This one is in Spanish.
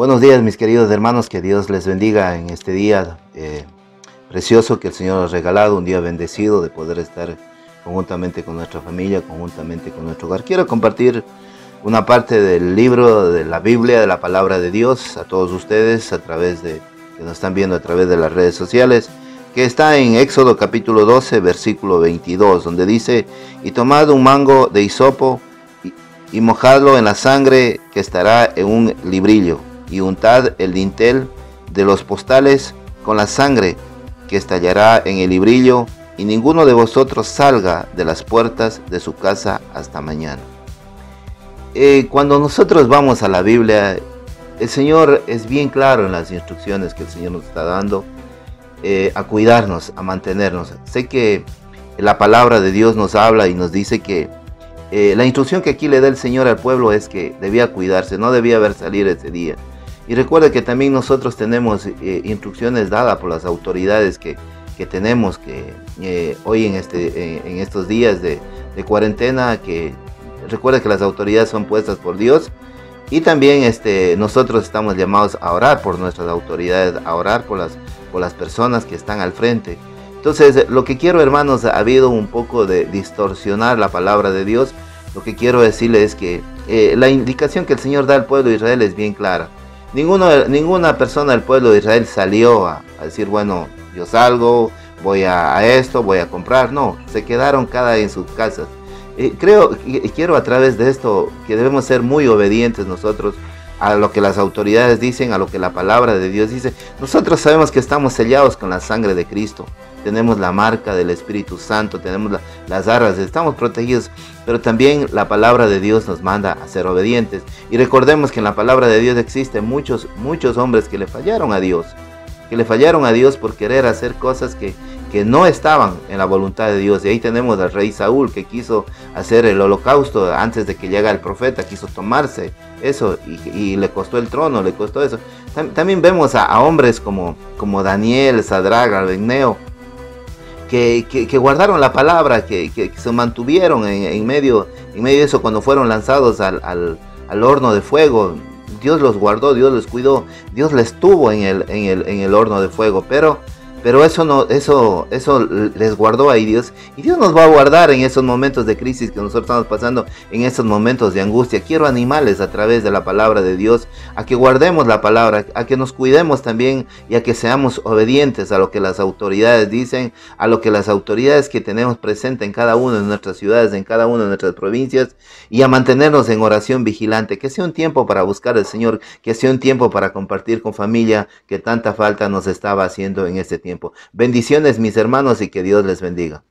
Buenos días mis queridos hermanos, que Dios les bendiga en este día eh, precioso que el Señor ha regalado, un día bendecido de poder estar conjuntamente con nuestra familia, conjuntamente con nuestro hogar. Quiero compartir una parte del libro de la Biblia, de la palabra de Dios, a todos ustedes a través de, que nos están viendo a través de las redes sociales, que está en Éxodo capítulo 12, versículo 22, donde dice, y tomad un mango de hisopo y, y mojadlo en la sangre que estará en un librillo y untad el dintel de los postales con la sangre que estallará en el librillo, y ninguno de vosotros salga de las puertas de su casa hasta mañana. Eh, cuando nosotros vamos a la Biblia, el Señor es bien claro en las instrucciones que el Señor nos está dando eh, a cuidarnos, a mantenernos. Sé que la palabra de Dios nos habla y nos dice que eh, la instrucción que aquí le da el Señor al pueblo es que debía cuidarse, no debía haber salir ese día. Y recuerde que también nosotros tenemos instrucciones dadas por las autoridades que, que tenemos que hoy en, este, en estos días de, de, cuarentena, que recuerde que las autoridades son puestas por Dios y también este, nosotros estamos llamados a orar por nuestras autoridades, a orar por las, por las personas que están al frente. Entonces, lo que quiero hermanos, ha habido un poco de distorsionar la palabra de Dios. Lo que quiero decirles es que eh, la indicación que el Señor da al pueblo de Israel es bien clara ninguna persona del pueblo de Israel salió a, decir, bueno, yo salgo, voy a, esto, voy a comprar. No, se quedaron cada en sus casas. Creo y quiero a través de esto que debemos ser muy obedientes nosotros a lo que las autoridades dicen, a lo que la palabra de Dios dice. Nosotros sabemos que estamos sellados con la sangre de Cristo. Tenemos la marca del Espíritu Santo, tenemos las arras, estamos protegidos, pero también la palabra de Dios nos manda a ser obedientes. Y recordemos que en la palabra de Dios existen muchos, muchos hombres que le fallaron a Dios, que le fallaron a Dios por querer hacer cosas que, que no estaban en la voluntad de Dios. Y ahí tenemos al rey Saúl que quiso hacer el holocausto antes de que llegara el profeta, quiso tomarse eso y, le costó el trono, le costó eso. También vemos a, hombres como, como Daniel, Sadrag, Abednego, que, que, guardaron la palabra, que, que se mantuvieron en, medio, en medio de eso cuando fueron lanzados al, al, al horno de fuego. Dios los guardó, Dios los cuidó, Dios les tuvo en el, en el, en el horno de fuego, pero pero eso no, eso, eso les guardó ahí Dios. Y Dios nos va a guardar en esos momentos de crisis que nosotros estamos pasando, en esos momentos de angustia. Quiero animales a través de la palabra de Dios, a que guardemos la palabra, a que nos cuidemos también y a que seamos obedientes a lo que las autoridades dicen, a lo que las autoridades que tenemos presente en cada una de nuestras ciudades, en cada una de nuestras provincias, y a mantenernos en oración vigilante. Que sea un tiempo para buscar al Señor, que sea un tiempo para compartir con familia que tanta falta nos estaba haciendo en este Bendiciones mis hermanos y que Dios les bendiga.